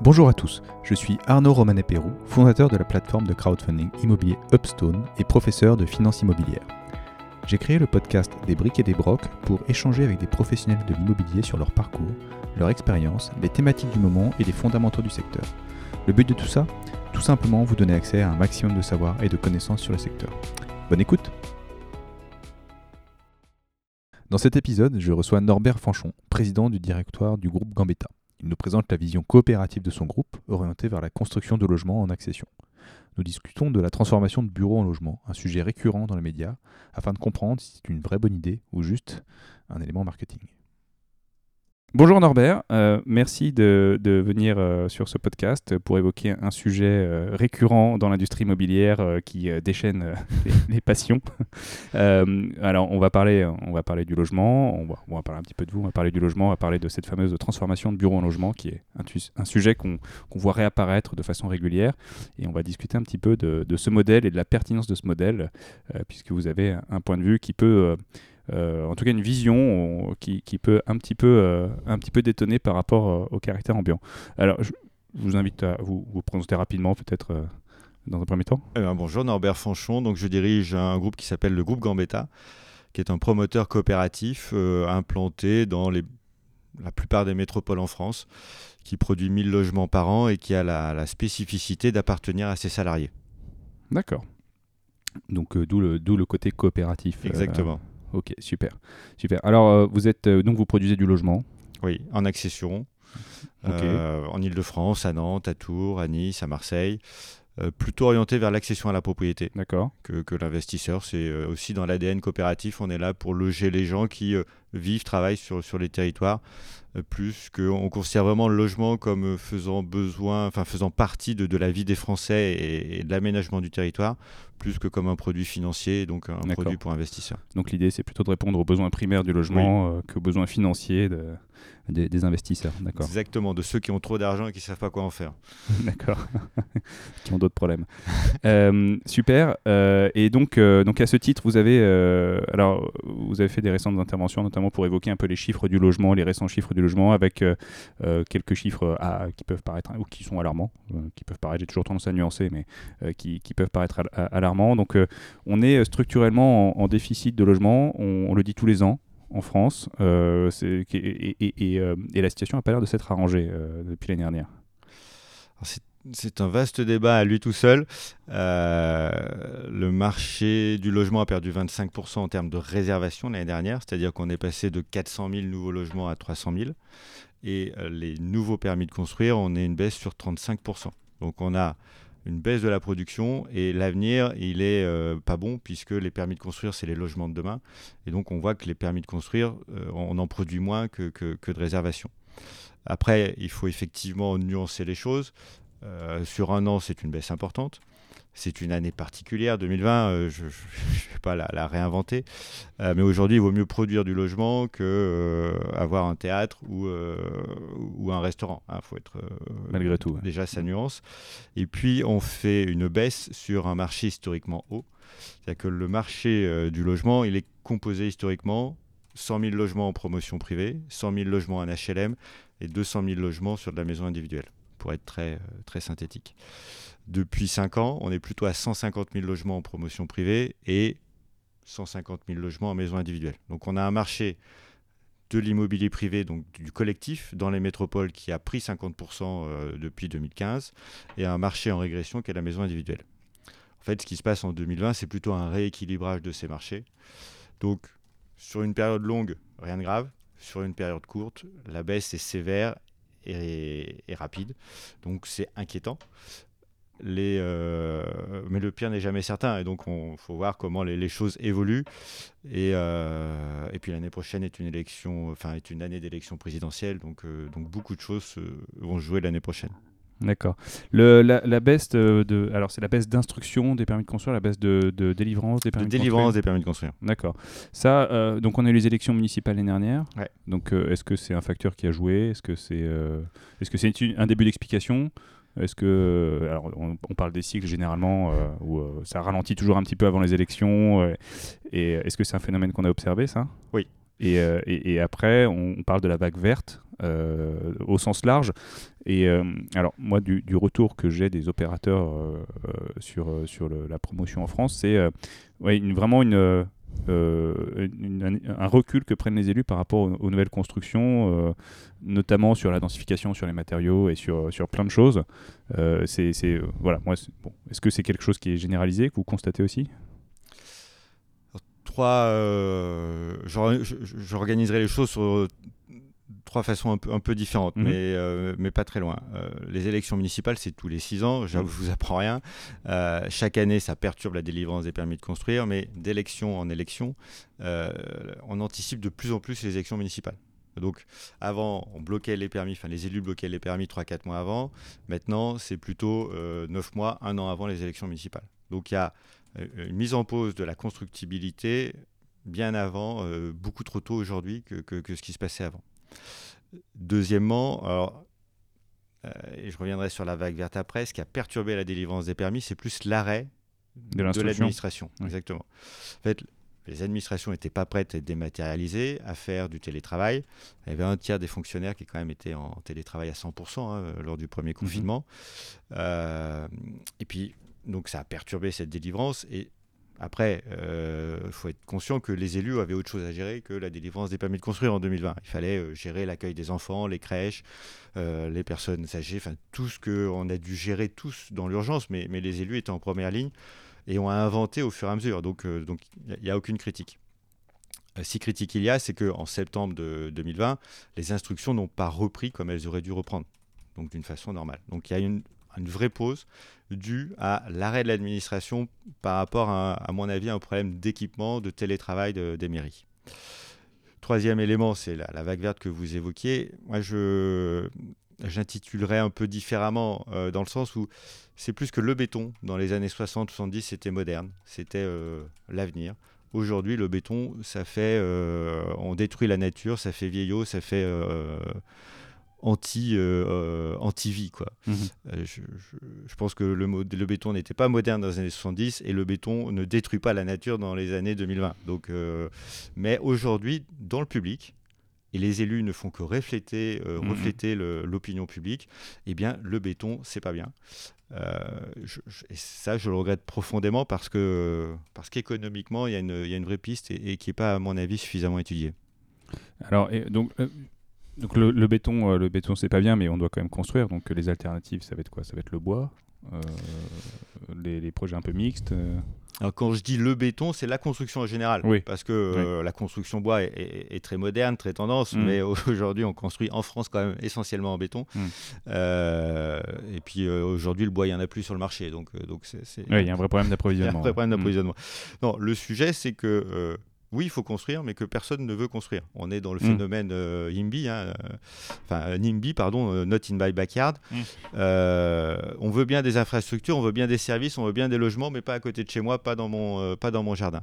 Bonjour à tous, je suis Arnaud Romanet-Pérou, fondateur de la plateforme de crowdfunding immobilier Upstone et professeur de finance immobilière. J'ai créé le podcast Des briques et des brocs pour échanger avec des professionnels de l'immobilier sur leur parcours, leur expérience, les thématiques du moment et les fondamentaux du secteur. Le but de tout ça Tout simplement vous donner accès à un maximum de savoir et de connaissances sur le secteur. Bonne écoute Dans cet épisode, je reçois Norbert Fanchon, président du directoire du groupe Gambetta. Il nous présente la vision coopérative de son groupe, orientée vers la construction de logements en accession. Nous discutons de la transformation de bureaux en logements, un sujet récurrent dans les médias, afin de comprendre si c'est une vraie bonne idée ou juste un élément marketing. Bonjour Norbert, euh, merci de, venir euh, sur ce podcast pour évoquer un sujet euh, récurrent dans l'industrie immobilière qui déchaîne les, passions. alors on va, parler, on va parler du logement, on va, parler un petit peu de vous, on va parler du logement, on va parler de cette fameuse transformation de bureau en logement qui est un, sujet qu'on voit réapparaître de façon régulière et on va discuter un petit peu de, ce modèle et de la pertinence de ce modèle puisque vous avez un point de vue qui peut en tout cas une vision qui, peut un petit peu, euh, un petit peu détonner par rapport euh, au caractère ambiant. Alors, je, vous invite à vous, vous présenter rapidement, peut-être dans un premier temps. Eh ben, bonjour, Norbert Fanchon. Donc, je dirige un groupe qui s'appelle le groupe Gambetta, qui est un promoteur coopératif implanté dans les, la plupart des métropoles en France, qui produit 1000 logements par an et qui a la, spécificité d'appartenir à ses salariés. D'accord. Donc, d'où le, le côté coopératif. Exactement. Ok, super. super. Alors, euh, vous êtes euh, donc vous produisez du logement Oui, en accession. Euh, en Ile-de-France, à Nantes, à Tours, à Nice, à Marseille. Plutôt orienté vers l'accession à la propriété que, que l'investisseur. C'est aussi dans l'ADN coopératif, on est là pour loger les gens qui vivent, travaillent sur, sur les territoires, plus qu'on considère vraiment le logement comme faisant besoin, enfin faisant partie de, de la vie des Français et, et de l'aménagement du territoire, plus que comme un produit financier, donc un produit pour investisseurs. Donc l'idée, c'est plutôt de répondre aux besoins primaires du logement euh, qu'aux besoins financiers de, des, investisseurs. D'accord. Exactement, de ceux qui ont trop d'argent et qui ne savent pas quoi en faire. D'accord, qui ont d'autres problèmes. Euh, super. Euh, et donc, donc à ce titre, vous avez, alors, vous avez fait des récentes interventions, notamment pour évoquer un peu les chiffres du logement, les récents chiffres du logement, avec quelques chiffres qui peuvent paraître, ou qui sont alarmants, qui peuvent paraître, j'ai toujours tendance à nuancer, mais qui, qui, peuvent paraître alarmants donc euh, on est euh, structurellement en, déficit de logement, on, le dit tous les ans en France, euh, et, la situation n'a pas l'air de s'être arrangée depuis l'année dernière. C'est un vaste débat à lui tout seul. le marché du logement a perdu 25% en termes de réservation l'année dernière, c'est-à-dire qu'on est passé de 400 000 nouveaux logements à 300 000. Et les nouveaux permis de construire, on est une baisse sur 35%. Donc on a une baisse de la production et l'avenir, il est euh, pas bon puisque les permis de construire, c'est les logements de demain. Et donc, on voit que les permis de construire, euh, on en produit moins que, que, de réservation. Après, il faut effectivement nuancer les choses. Euh, sur un an, c'est une baisse importante c'est une année particulière, 2020, euh, je ne vais pas la, réinventer, euh, mais aujourd'hui, il vaut mieux produire du logement que euh, avoir un théâtre ou, ou un restaurant. Il hein, faut être malgré tout déjà sa nuance. Et puis, on fait une baisse sur un marché historiquement haut. C'est-à-dire que le marché du logement, il est composé historiquement 100 000 logements en promotion privée, 100 000 logements en HLM et 200 000 logements sur de la maison individuelle, pour être très, très synthétique. Depuis 5 ans, on est plutôt à 150 000 logements en promotion privée et 150 000 logements en maison individuelle. Donc on a un marché de l'immobilier privé, donc du collectif, dans les métropoles qui a pris 50% euh, depuis 2015, et un marché en régression qui est la maison individuelle. En fait, ce qui se passe en 2020, c'est plutôt un rééquilibrage de ces marchés. Donc, sur une période longue, rien de grave. Sur une période courte, la baisse est sévère et, et rapide. Donc, c'est inquiétant. Les, euh, mais le pire n'est jamais certain et donc il faut voir comment les, choses évoluent et, euh, et puis l'année prochaine est une élection enfin est une année d'élection présidentielle donc, euh, donc beaucoup de choses vont jouer l'année prochaine D'accord. La, la, baisse de, alors c'est la baisse d'instruction des permis de construire, la baisse de, de délivrance des permis de, de délivrance des permis de construire. D'accord. Ça, donc on a eu les élections municipales l'année dernière. Donc est-ce que c'est un facteur qui a joué? Est-ce que c'est est-ce que c'est un début d'explication? Est-ce que, euh, alors on, parle des cycles généralement euh, où euh, ça ralentit toujours un petit peu avant les élections, et est-ce que c'est un phénomène qu'on a observé ça? Oui. Et, euh, et- et après, on, parle de la vague verte euh, au sens large. Et euh, alors, moi, du, du retour que j'ai des opérateurs euh, euh, sur, euh, sur le- la promotion en France, c'est euh, ouais, une- vraiment une, euh, un, recul que prennent les élus par rapport aux, nouvelles constructions, euh, notamment sur la densification, sur les matériaux et sur, sur plein de choses. Euh, c'est, c'est, voilà, moi, bon. Est-ce que c'est quelque chose qui est généralisé, que vous constatez aussi? Trois, j'or- j'organiserai les choses sur trois façons un peu, un peu différentes, Mhm. mais, euh, mais pas très loin. Euh, les élections municipales, c'est tous les six ans, j'avoue, Mhm. je vous apprends rien. Euh, chaque année, ça perturbe la délivrance des permis de construire, mais d'élection en élection, on anticipe de plus en plus les élections municipales. Donc avant, on bloquait les permis, enfin les élus bloquaient les permis 3-4 mois avant. Maintenant, c'est plutôt 9 mois, un an avant les élections municipales. Donc il y a une mise en pause de la constructibilité bien avant, beaucoup trop tôt aujourd'hui que, que- que ce qui se passait avant. Deuxièmement, alors, euh, et je reviendrai sur la vague verte après, ce qui a perturbé la délivrance des permis, c'est plus l'arrêt De l'administration. Oui. Exactement. En fait, les administrations n'étaient pas prêtes à être dématérialisées, à faire du télétravail. Il y avait un tiers des fonctionnaires qui quand même étaient en télétravail à 100% hein, lors du premier confinement. Euh, et puis, donc ça a perturbé cette délivrance. Et après, il faut être conscient que les élus avaient autre chose à gérer que la délivrance des permis de construire en 2020. Il fallait euh, gérer l'accueil des enfants, les crèches, euh, les personnes âgées, enfin tout ce qu'on a dû gérer tous dans l'urgence, mais, les élus étaient en première ligne et ont inventé au fur et à mesure. Donc euh, il n'y a, aucune critique. Euh, si critique il y a, c'est qu'en septembre de 2020, les instructions n'ont pas repris comme elles auraient dû reprendre, donc d'une façon normale. Donc il y a une, une vraie pause due à l'arrêt de l'administration par rapport à, à mon avis, à un problème d'équipement, de télétravail de- des mairies. Troisième élément, c'est la, vague verte que vous évoquiez. Moi, je j'intitulerais un peu différemment euh, dans le sens où c'est plus que le béton dans les années 60-70 c'était moderne, c'était euh, l'avenir. Aujourd'hui, le béton, ça fait, euh, on détruit la nature, ça fait vieillot, ça fait euh, anti, euh, anti-vie quoi. Mhm. Euh, je, je- je pense que le, le béton n'était pas moderne dans les années 70 et le béton ne détruit pas la nature dans les années 2020. Donc, euh, mais aujourd'hui, dans le public, et les élus ne font que refléter, Mhm. refléter l'opinion publique, eh bien, le béton, c'est pas bien. Je- et ça, je le regrette profondément parce que parce qu'économiquement, il y, a une- il y a une vraie piste et, et qui n'est pas, à mon avis, suffisamment étudiée. Alors, et donc, donc le, le béton, euh, le béton c'est pas bien, mais on doit quand même construire. Donc euh, les alternatives, ça va être quoi? Ça va être le bois, euh, les, les projets un peu mixtes. euh. Alors, quand je dis le béton, c'est la construction en général. Oui. Parce que euh, la construction bois est, est- est très moderne, très tendance, Mm. mais aujourd'hui, on construit en France quand même essentiellement en béton. Mm. Euh, et puis euh, aujourd'hui, le bois, il n'y en a plus sur le marché. Donc, euh, donc c'est, c'est- Ouais, il y a un vrai problème il y a un d'approvisionnement. vrai problème ouais. d'approvisionnement. Non, le sujet, c'est que euh, oui, il faut construire, mais que personne ne veut construire. On est dans le Mm. phénomène euh, NIMBY, hein, euh, enfin NIMBY, pardon, euh, Not in my backyard. Mm. Euh, on veut bien des infrastructures, on veut bien des services, on veut bien des logements, mais pas à côté de chez moi, pas dans mon, euh, pas dans mon jardin.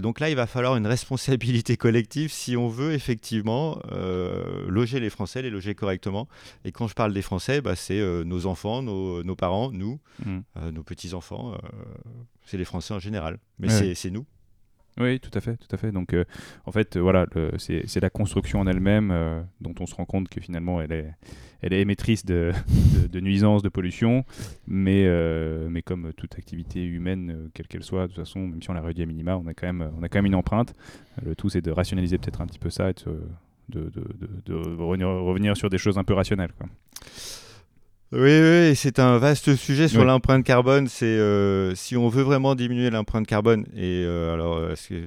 Donc là, il va falloir une responsabilité collective si on veut effectivement loger les Français, les loger correctement. Et quand je parle des Français, bah, c'est nos enfants, nos, nos parents, nous, Mm. nos petits-enfants. c'est les Français en général. Mais Ouais. c'est nous. Oui, tout à fait, tout à fait. Donc, euh, en fait, euh, voilà, c'est la construction en elle-même euh, dont on se rend compte que finalement, elle est, elle est émettrice de, de, nuisances, de pollution, mais, mais comme toute activité humaine, quelle qu'elle soit, de toute façon, même si on la réduit à minima, on a quand même, on a quand même une empreinte. Le tout, c'est de rationaliser peut-être un petit peu ça et de, de, revenir, sur des choses un peu rationnelles. Oui, oui, c'est un vaste sujet sur Oui. l'empreinte carbone. C'est euh, si on veut vraiment diminuer l'empreinte carbone. Et euh, alors, euh, c'est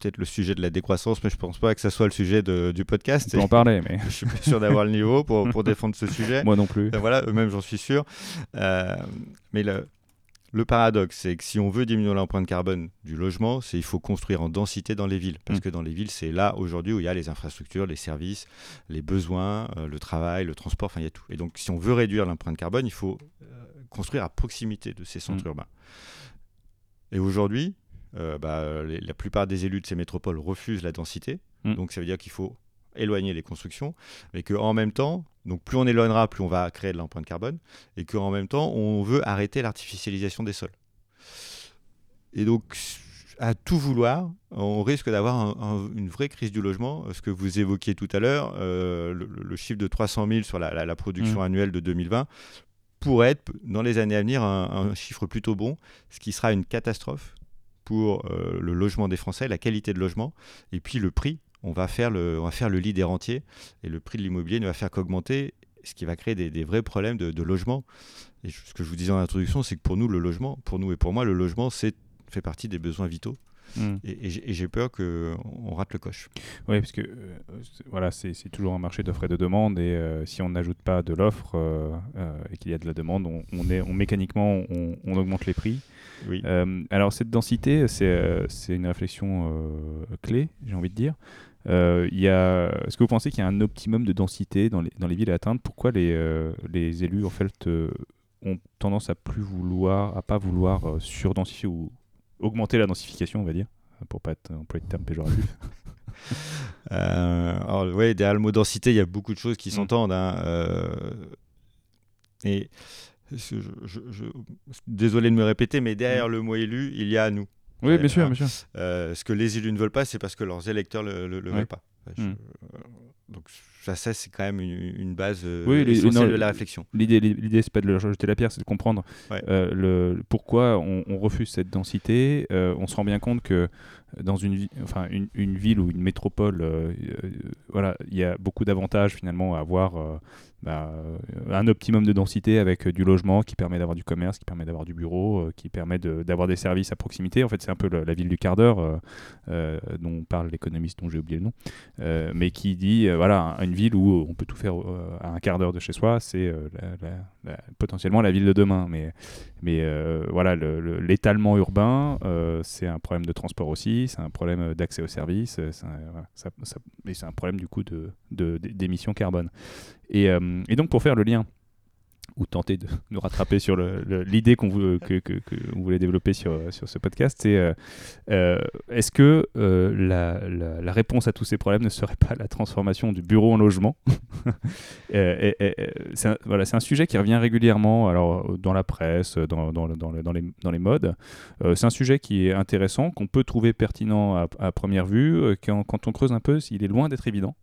peut-être le sujet de la décroissance, mais je pense pas que ça soit le sujet de- du podcast. On peut en parler, mais je suis pas sûr d'avoir le niveau pour, pour défendre ce sujet. moi non plus. Voilà, eux-mêmes, j'en suis sûr. Euh, mais le, le paradoxe, c'est que si on veut diminuer l'empreinte carbone du logement, c'est il faut construire en densité dans les villes. Parce Mm. que dans les villes, c'est là aujourd'hui où il y a les infrastructures, les services, les besoins, euh, le travail, le transport, enfin il y a tout. Et donc si on veut réduire l'empreinte carbone, il faut euh, construire à proximité de ces centres Mm. urbains. Et aujourd'hui, euh, bah, les- la plupart des élus de ces métropoles refusent la densité. Mm. Donc ça veut dire qu'il faut éloigner les constructions, mais qu'en même temps, donc plus on éloignera, plus on va créer de l'empreinte carbone, et qu'en même temps, on veut arrêter l'artificialisation des sols. Et donc, à tout vouloir, on risque d'avoir une vraie crise du logement. Ce que vous évoquiez tout à l'heure, euh, le, chiffre de 300 000 sur la, production mmh. annuelle de 2020 pourrait être, dans les années à venir, un, chiffre plutôt bon, ce qui sera une catastrophe pour euh, le logement des Français, la qualité de logement, et puis le prix. On va faire le, on va faire le lit des rentiers, et le prix de l'immobilier ne va faire qu'augmenter, ce qui va créer des, vrais problèmes de, de, logement. Et ce que je vous disais en introduction, c'est que pour nous, le logement, pour nous et pour moi, le logement, c'est fait partie des besoins vitaux. Hmm. Et, j'ai peur qu'on rate le coche. Oui, parce que euh, voilà, c'est toujours un marché d'offres et de demande. Et euh, si on n'ajoute pas de l'offre euh, et qu'il y a de la demande, on, est, on mécaniquement, on, augmente les prix. Oui. alors, cette densité, c'est une réflexion clé, j'ai envie de dire. Est-ce que vous pensez qu'il y a un optimum de densité dans les, dans les villes à atteindre Pourquoi les, les élus en fait, ont tendance à plus vouloir, à pas vouloir surdensifier ou augmenter la densification, on va dire, pour pas être employé de terme péjoratif. euh, alors, ouais, derrière le mot densité, il y a beaucoup de choses qui mm. s'entendent. Hein, euh, et je, désolé de me répéter, mais derrière mm. le mot élu, il y a nous. Oui, bien sûr, bien sûr. Euh, ce que les élus ne veulent pas, c'est parce que leurs électeurs ne le, veulent pas. Mm. Euh, donc ça, c'est quand même une, base euh, essentielle de la réflexion. L'idée, l'idée, c'est pas de leur jeter la pierre, c'est de comprendre euh, le, pourquoi on, refuse cette densité. Euh, on se rend bien compte que dans une, enfin, une, une ville ou une métropole, voilà, il y a beaucoup d'avantages finalement à avoir bah, un optimum de densité avec du logement qui permet d'avoir du commerce, qui permet d'avoir du bureau, qui permet d'avoir des services à proximité. En fait, c'est un peu la ville du quart d'heure dont parle l'économiste dont j'ai oublié le nom, mais qui dit voilà une ville où on peut tout faire euh, à un quart d'heure de chez soi, c'est euh, potentiellement la ville de demain. Mais, mais euh, voilà, l'étalement urbain, c'est un problème de transport aussi, c'est un problème d'accès aux services, c'est un problème du coup d'émissions carbone. Et, et donc pour faire le lien ou tenter de nous rattraper sur l'idée qu'on voulait, que, voulait développer sur, sur ce podcast, c'est euh, euh, est-ce que euh, la, réponse à tous ces problèmes ne serait pas la transformation du bureau en logement? C'est un, voilà, un, sujet qui revient régulièrement alors, dans la presse, dans, dans, dans les modes. c'est un sujet qui est intéressant, qu'on peut trouver pertinent à, à première vue, quand, quand on creuse un peu, il est loin d'être évident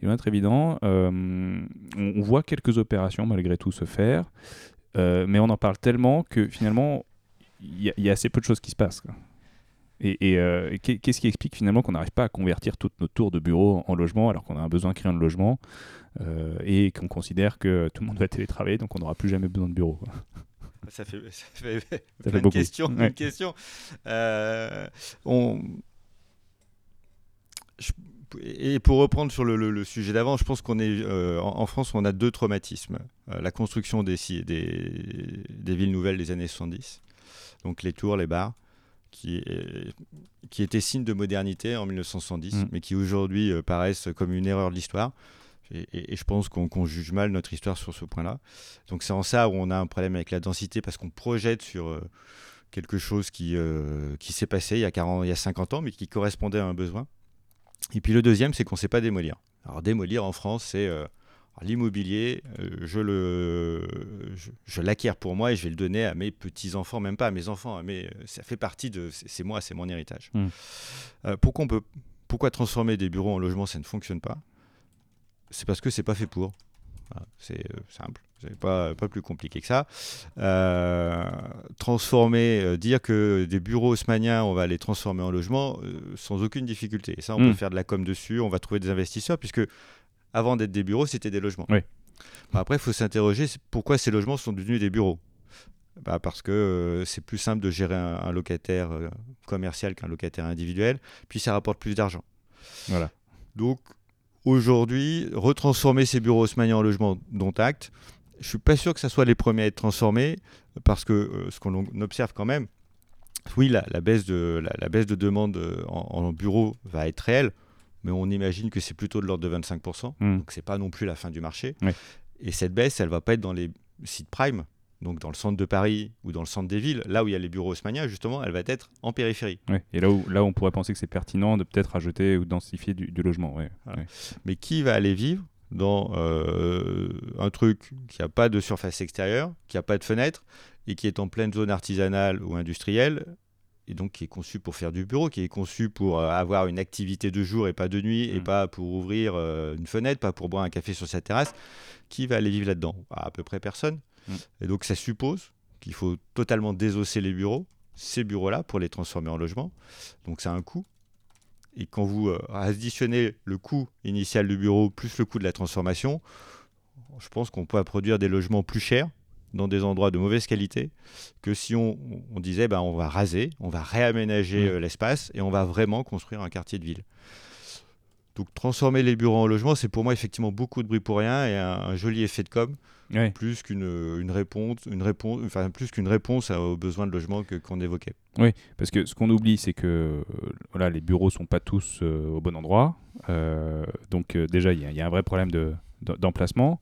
il va être évident. Euh, on, voit quelques opérations malgré tout se faire, euh, mais on en parle tellement que finalement, il y, a assez peu de choses qui se passent. Et, euh, qu'est-ce qui explique finalement qu'on n'arrive pas à convertir toutes nos tours de bureau en logement alors qu'on a un besoin criant de logement et qu'on considère que tout le monde va télétravailler donc on n'aura plus jamais besoin de bureau Ça fait, ça fait, ça fait beaucoup. Question, question. on... Je et pour reprendre sur le, sujet d'avant, je pense qu'on est euh, en, France, on a deux traumatismes euh, la construction des, des, des, villes nouvelles des années 70, donc les tours, les bars, qui, qui étaient signes de modernité en 1970, mm. mais qui aujourd'hui euh, paraissent comme une erreur de l'histoire. Et, je pense qu'on juge mal notre histoire sur ce point-là. Donc c'est en ça où on a un problème avec la densité parce qu'on projette sur quelque chose qui, qui s'est passé il y, a 40, il y a 50 ans, mais qui correspondait à un besoin. Et puis le deuxième, c'est qu'on ne sait pas démolir. Alors démolir en France, c'est euh, l'immobilier, euh, je le, je, l'acquiers pour moi et je vais le donner à mes petits enfants, même pas à mes enfants, mais ça fait partie de, c'est moi, c'est mon héritage. Euh, pourquoi on peut, pourquoi transformer des bureaux en logements, ça ne fonctionne pas? C'est parce que c'est pas fait pour. c'est simple. Pas, pas plus compliqué que ça. Euh, transformer, euh, dire que des bureaux haussmanniens, on va les transformer en logements euh, sans aucune difficulté. Et ça, on peut hmm. faire de la com dessus, on va trouver des investisseurs, puisque avant d'être des bureaux, c'était des logements. après, il faut s'interroger pourquoi ces logements sont devenus des bureaux? Bah parce que c'est plus simple de gérer un, un locataire commercial qu'un locataire individuel, puis ça rapporte plus d'argent. Voilà. Donc, aujourd'hui, retransformer ces bureaux haussmanniens en logements, dont acte, je suis pas sûr que ce soit les premiers à être transformés, parce que euh, ce qu'on observe quand même, oui, la, baisse, de, la, baisse de demande euh, en, bureau va être réelle, mais on imagine que c'est plutôt de l'ordre de 25%, hmm. donc c'est pas non plus la fin du marché. Et cette baisse, elle va pas être dans les sites prime, donc dans le centre de Paris ou dans le centre des villes, là où il y a les bureaux haussmanniens, justement, elle va être en périphérie. Et là où, là on pourrait penser que c'est pertinent de peut-être rajouter ou densifier du, du logement. Mais qui va aller vivre dans euh, un truc qui n'a pas de surface extérieure, qui n'a pas de fenêtre et qui est en pleine zone artisanale ou industrielle et donc qui est conçu pour faire du bureau, qui est conçu pour euh, avoir une activité de jour et pas de nuit, et Mm. pas pour ouvrir euh, une fenêtre, pas pour boire un café sur sa terrasse, qui va aller vivre là-dedans? À peu près personne. Mm. Et donc ça suppose qu'il faut totalement désosser les bureaux, ces bureaux-là, pour les transformer en logement. Donc ça a un coût. Et quand vous euh, additionnez le coût initial du bureau plus le coût de la transformation, je pense qu'on peut produire des logements plus chers dans des endroits de mauvaise qualité que si on, on disait ben, on va raser, on va réaménager euh, l'espace et on va vraiment construire un quartier de ville. Donc transformer les bureaux en logements, c'est pour moi effectivement beaucoup de bruit pour rien et un, un joli effet de com, Ouais. plus qu'une une réponse, une réponse, enfin plus qu'une réponse aux besoins de logement que- qu'on évoquait. Parce que ce qu'on oublie, c'est que euh, voilà, les bureaux sont pas tous euh, au bon endroit. Euh, donc euh, déjà, il y, a- il y a un vrai problème de- d'em- d'emplacement.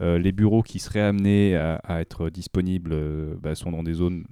Euh, les bureaux qui seraient amenés à, à être disponibles euh, bah, sont dans des zones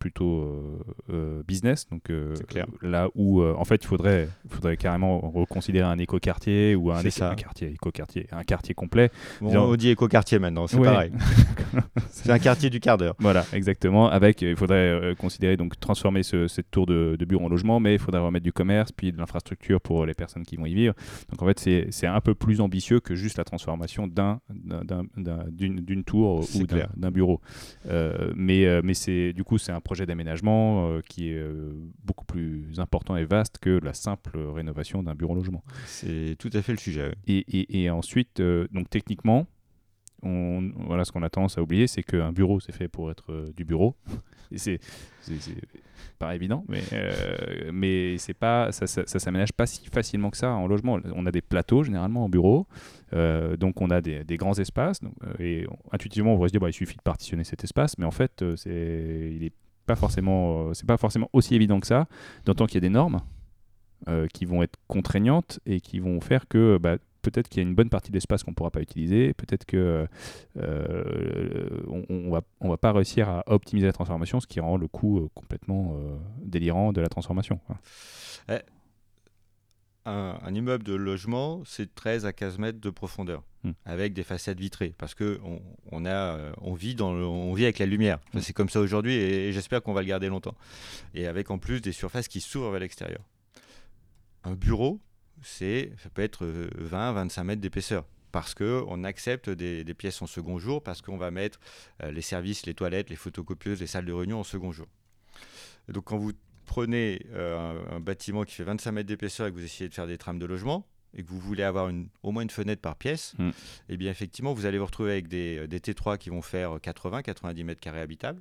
plutôt euh, euh, business, donc euh, clair. là où en fait il faudrait, faudrait carrément reconsidérer un éco-quartier ou un, éco- un quartier, éco-quartier, un quartier complet. Bon, Genre- on dit écoquartier maintenant, c'est Ouais. pareil. c'est un quartier du quart d'heure. Voilà, exactement. Avec, il faudrait considérer donc transformer ce- cette tour de, de bureau en logement, mais il faudrait remettre du commerce, puis de l'infrastructure pour les personnes qui vont y vivre. Donc en fait, c'est un peu plus ambitieux que juste la transformation d'un d'un- d'un- d'un- d'une tour ou d'un bureau. Euh, mais mais c'est du coup c'est un projet d'aménagement euh, qui est euh, beaucoup plus important et vaste que la simple rénovation d'un bureau logement. C'est tout à fait le sujet. Et, et- et ensuite, euh, donc techniquement, on, voilà, ce qu'on a tendance à oublier, c'est qu'un bureau, c'est fait pour être euh, du bureau. C'est, pas évident, mais, euh, mais c'est pas, ça, ça, ça s'aménage pas si facilement que ça en logement. On a des plateaux généralement en bureau, euh, donc on a des, des grands espaces. donc, et on- intuitivement, on pourrait se dire, bah, il suffit de partitionner cet espace, mais en fait, c'est, il est forcément, euh, c'est pas forcément aussi évident que ça, d'autant qu'il y a des normes euh, qui vont être contraignantes et qui vont faire que bah, peut-être qu'il y a une bonne partie de l'espace qu'on ne pourra pas utiliser, peut-être que euh, on, va, pas réussir à optimiser la transformation, ce qui rend le coût euh, complètement délirant de la transformation. Un, un immeuble de logement, c'est 13 à 15 mètres de profondeur, Hmm. avec des façades vitrées, parce que on, on a, euh, on vit dans, le- on vit avec la lumière. Enfin, C'est comme ça aujourd'hui, et, et j'espère qu'on va le garder longtemps. Et avec en plus des surfaces qui s'ouvrent vers l'extérieur. Un bureau, c'est, ça peut être 20-25 mètres d'épaisseur. Parce qu'on accepte des, des pièces en second jour, parce qu'on va mettre euh, les services, les toilettes, les photocopieuses, les salles de réunion en second jour. Donc quand vous prenez euh, un, bâtiment qui fait 25 mètres d'épaisseur et que vous essayez de faire des trames de logement, et que vous voulez avoir une, au moins une fenêtre par pièce, Mm. et bien effectivement, vous allez vous retrouver avec des, des T3 qui vont faire 80-90 mètres carrés habitables,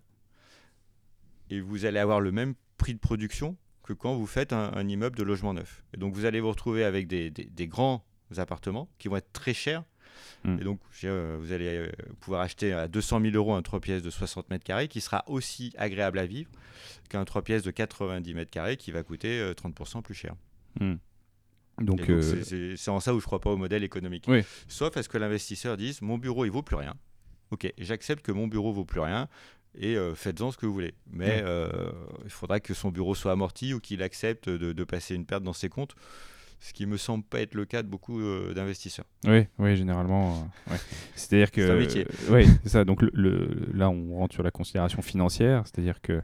et vous allez avoir le même prix de production que quand vous faites un, un immeuble de logement neuf. Et donc vous allez vous retrouver avec des, des- des grands appartements qui vont être très chers. Mm. Et donc euh, vous allez euh, pouvoir acheter à 200 000 euros un 3 pièces de 60 mètres carrés qui sera aussi agréable à vivre qu'un 3 pièces de 90 mètres carrés qui va coûter euh, 30% plus cher. Et Donc, euh, c'est- en ça où je crois pas au modèle économique. Oui. Sauf à ce que l'investisseur dise mon bureau il vaut plus rien. Ok, j'accepte que mon bureau vaut plus rien et euh, faites-en ce que vous voulez. Mais Ouais. euh, il faudra que son bureau soit amorti ou qu'il accepte de, de passer une perte dans ses comptes, ce qui me semble pas être le cas de beaucoup euh, d'investisseurs. Oui, oui, généralement. euh, ouais. C'est-à-dire que. C'est un métier. euh, ouais, c'est ça. Donc le, le- là, on rentre sur la considération financière, c'est-à-dire que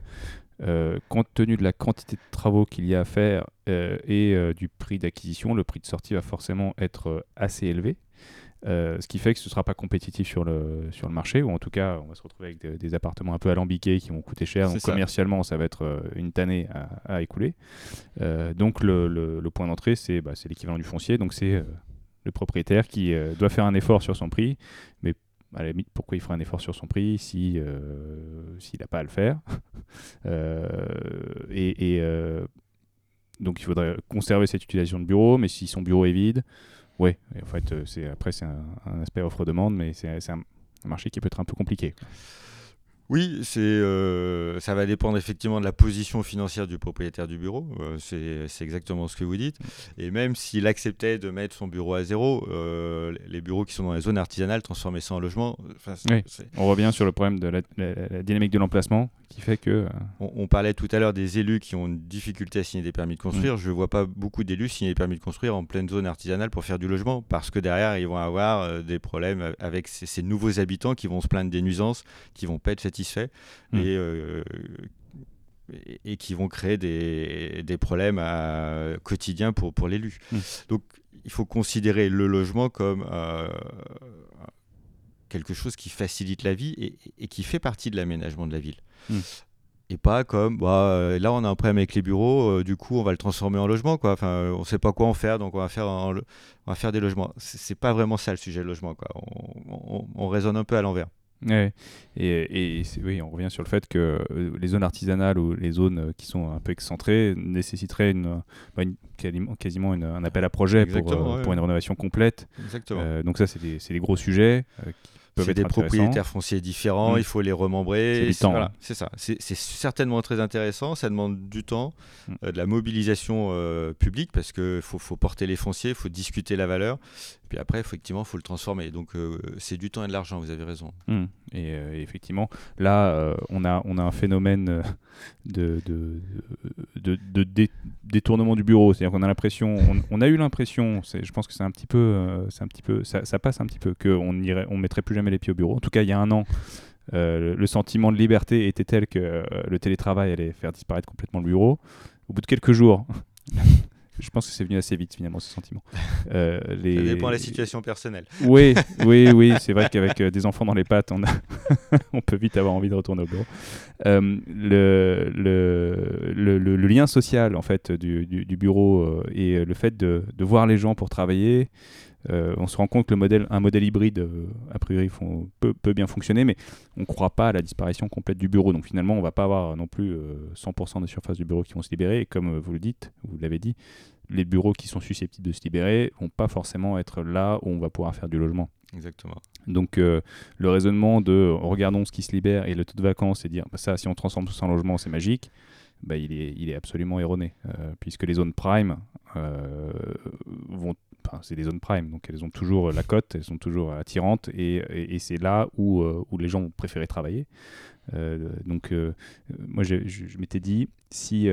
compte tenu de la quantité de travaux qu'il y a à faire et du prix d'acquisition, le prix de sortie va forcément être assez élevé. Euh, ce qui fait que ce ne sera pas compétitif sur le, sur le marché, ou en tout cas, on va se retrouver avec des, des appartements un peu alambiqués qui vont coûter cher. Donc, ça. commercialement, ça va être euh, une tannée à, à écouler. Euh, donc, le, le- le point d'entrée, c'est bah, c'est l'équivalent du foncier. Donc, c'est euh, le propriétaire qui doit faire un effort sur son prix, mais à la limite, pourquoi il ferait un effort sur son prix si s'il n'a pas à le faire? Et, et, donc, il faudrait conserver cette utilisation de bureau, mais si son bureau est vide, et en fait, euh, c'est après c'est un, un aspect offre-demande, mais c'est un, un marché qui peut être un peu compliqué. Oui, c'est, euh, ça va dépendre effectivement de la position financière du propriétaire du bureau. Euh, c'est, exactement ce que vous dites. Et même s'il acceptait de mettre son bureau à zéro, euh, les bureaux qui sont dans les zones artisanales, transformer ça en logement, Oui. On revient sur le problème de la, la- la dynamique de l'emplacement qui fait que euh, on, on parlait tout à l'heure des élus qui ont une difficulté à signer des permis de construire. Mm. Je ne vois pas beaucoup d'élus signer des permis de construire en pleine zone artisanale pour faire du logement, parce que derrière, ils vont avoir euh, des problèmes avec ces, ces nouveaux habitants qui vont se plaindre des nuisances, qui vont pas être satisfaits. Mm. Et euh, et, qui vont créer des, des problèmes quotidiens pour, pour l'élu. Mmh. Donc il faut considérer le logement comme quelque chose qui facilite la vie et, qui fait partie de l'aménagement de la ville. Mmh et pas comme bah, euh, là on a un problème avec les bureaux euh, du coup on va le transformer en logement quoi. Enfin on sait pas quoi en faire donc on va faire on va faire des logements. C'est pas vraiment ça le sujet de logement quoi. On, on, raisonne un peu à l'envers. Ouais. et, et oui on revient sur le fait que euh, les zones artisanales ou les zones qui sont un peu excentrées nécessiteraient une, bah, quasiment, un appel à projet pour, pour, une rénovation complète. Exactement. donc ça c'est des, des, gros sujets c'est des propriétaires fonciers différents, mm. il faut les remembrer. C'est voilà, c'est ça. C'est certainement très intéressant. Ça demande du temps, mm. euh, de la mobilisation euh, publique parce qu'il faut, faut, porter les fonciers, il faut discuter la valeur. Puis après, effectivement, il faut le transformer. Donc, euh, c'est du temps et de l'argent, vous avez raison. Mm. Et, effectivement, là, on, a, on a un phénomène de, détournement du bureau. C'est-à-dire qu'on a l'impression, on, a eu l'impression, je pense que c'est un petit peu, c'est un petit peu ça, passe un petit peu, qu'on irait, on mettrait plus jamais les pieds au bureau. En tout cas, il y a un an, euh, le sentiment de liberté était tel que euh, le télétravail allait faire disparaître complètement le bureau. Au bout de quelques jours, je pense que c'est venu assez vite finalement ce sentiment. Euh, les... Ça dépend de la situation personnelle. Oui, oui, oui, c'est vrai qu'avec des enfants dans les pattes, on, on, peut vite avoir envie de retourner au bureau. le, le, le, lien social en fait du, du, bureau et le fait de, de, voir les gens pour travailler, euh, on se rend compte que le modèle, un modèle hybride, euh, a priori, peut, bien fonctionner, mais on ne croit pas à la disparition complète du bureau. Donc finalement, on ne va pas avoir non plus 100% euh, des surfaces du bureau qui vont se libérer. Et comme vous le dites, vous l'avez dit, les bureaux qui sont susceptibles de se libérer vont pas forcément être là où on va pouvoir faire du logement. Exactement. Donc le raisonnement de regardons ce qui se libère et le taux de vacances et dire bah, ça si on transforme tout ça en logement c'est magique, bah, il, est, il est absolument erroné puisque les zones prime vont c'est des zones prime, donc elles ont toujours la cote, elles sont toujours attirantes, et, c'est là où, euh, où, les gens ont préféré travailler. Euh, donc, euh, moi, je, m'étais dit, si,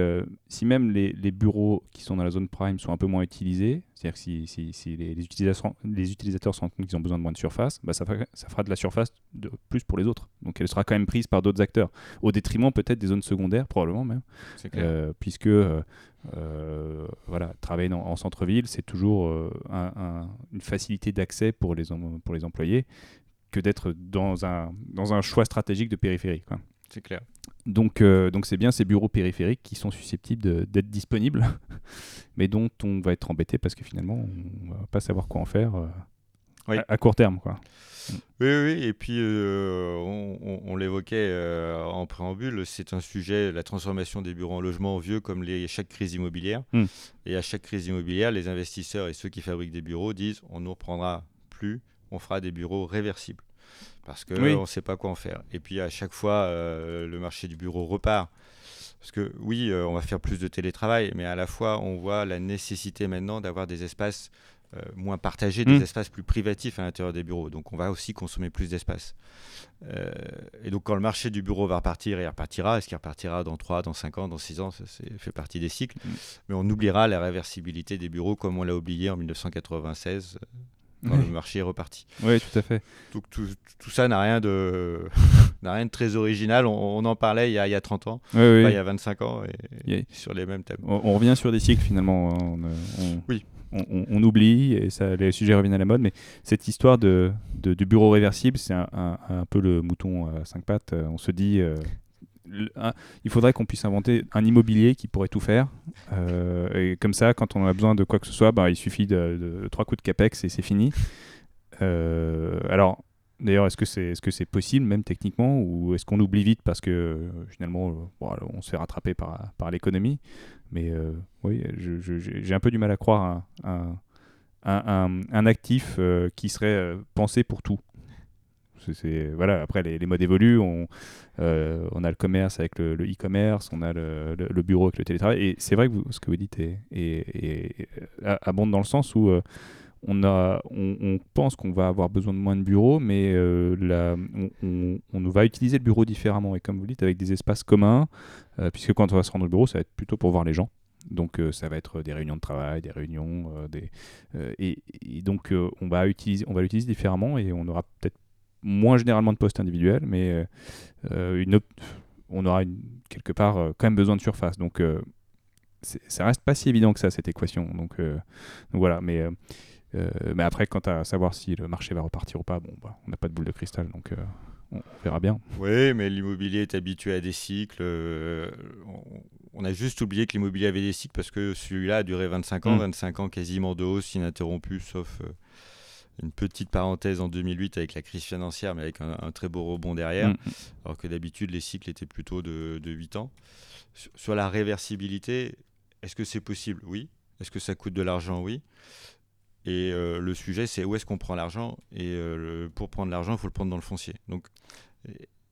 si même les, les, bureaux qui sont dans la zone prime sont un peu moins utilisés, c'est-à-dire que si, si, si les, les, utilisateurs, les utilisateurs se rendent compte qu'ils ont besoin de moins de surface, bah ça, fera, ça fera de la surface de plus pour les autres. Donc, elle sera quand même prise par d'autres acteurs, au détriment peut-être des zones secondaires, probablement même, puisque euh, voilà, travailler en centre-ville, c'est toujours euh, une facilité d'accès pour les, pour les employés que d'être dans un, dans un choix stratégique de périphérie. C'est clair. Donc, euh, donc c'est bien ces bureaux périphériques qui sont susceptibles d'être disponibles, mais dont on va être embêté parce que finalement, on va pas savoir quoi en faire à, court terme. Quoi. Oui, oui, et puis euh, on, l'évoquait euh, en préambule, c'est un sujet, la transformation des bureaux en logements vieux comme les, chaque crise immobilière. Hmm. Et à chaque crise immobilière, les investisseurs et ceux qui fabriquent des bureaux disent on ne nous reprendra plus, on fera des bureaux réversibles. Parce qu'on on ne sait pas quoi en faire. Et puis à chaque fois, euh, le marché du bureau repart. Parce que oui, on va faire plus de télétravail, mais à la fois, on voit la nécessité maintenant d'avoir des espaces euh, moins partagés, des hmm. espaces plus privatifs à l'intérieur des bureaux. Donc on va aussi consommer plus d'espace. Euh, et donc quand le marché du bureau va repartir, il repartira. Est-ce qu'il repartira dans 3, dans 5 ans, dans 6 ans? Ça fait partie des cycles. Hmm. Mais on oubliera la réversibilité des bureaux comme on l'a oublié en 1996 euh, quand le marché est reparti. Oui, tout à fait. Donc tout, tout ça n'a rien, de rien de très original. On, en parlait il y, a, il y a 30 ans, il y a 25 ans, et, sur les mêmes thèmes. On, revient sur des cycles finalement. oui on, oublie et ça, les sujets reviennent à la mode. Mais cette histoire de, du bureau réversible, c'est un, peu le mouton à cinq pattes. On se dit, euh, il faudrait qu'on puisse inventer un immobilier qui pourrait tout faire. Euh, et comme ça, quand on a besoin de quoi que ce soit, bah, il suffit de, trois coups de capex et c'est fini. Euh, alors, D'ailleurs, est-ce que c'est est -ce c'est possible, même techniquement, ou est-ce qu'on oublie vite parce que finalement, on se fait rattraper par l'économie? Mais euh, oui, j'ai un peu du mal à croire un, un, actif euh, qui serait euh, pensé pour tout. C'est, voilà, après, les, modes évoluent. On, on a le commerce avec le e-commerce, on a le, bureau avec le télétravail. Et c'est vrai que ce que vous dites est, abonde dans le sens où on, a, on, pense qu'on va avoir besoin de moins de bureaux, mais la, on, on, va utiliser le bureau différemment. Et comme vous dites, avec des espaces communs, puisque quand on va se rendre au bureau, ça va être plutôt pour voir les gens. Donc euh, ça va être des réunions de travail, des réunions, euh, des, et, donc on va utiliser, on va l'utiliser différemment et on aura peut-être moins généralement de postes individuels, mais une on aura quelque part quand même besoin de surface. Donc ça reste pas si évident que ça, cette équation. Donc voilà, mais, mais après, quant à savoir si le marché va repartir ou pas, bon, bah, on n'a pas de boule de cristal, donc on verra bien. Oui, mais l'immobilier est habitué à des cycles. on a juste oublié que l'immobilier avait des cycles parce que celui-là a duré 25 ans, 25 mm. ans quasiment de hausse ininterrompue, sauf une petite parenthèse en 2008 avec la crise financière, mais avec un, très beau rebond derrière, mm. alors que d'habitude les cycles étaient plutôt de, de 8 ans. Sur, la réversibilité, est-ce que c'est possible? Oui. Est-ce que ça coûte de l'argent? Oui. Et euh, le sujet, c'est où est-ce qu'on prend l'argent Et euh, pour prendre l'argent, il faut le prendre dans le foncier. Donc,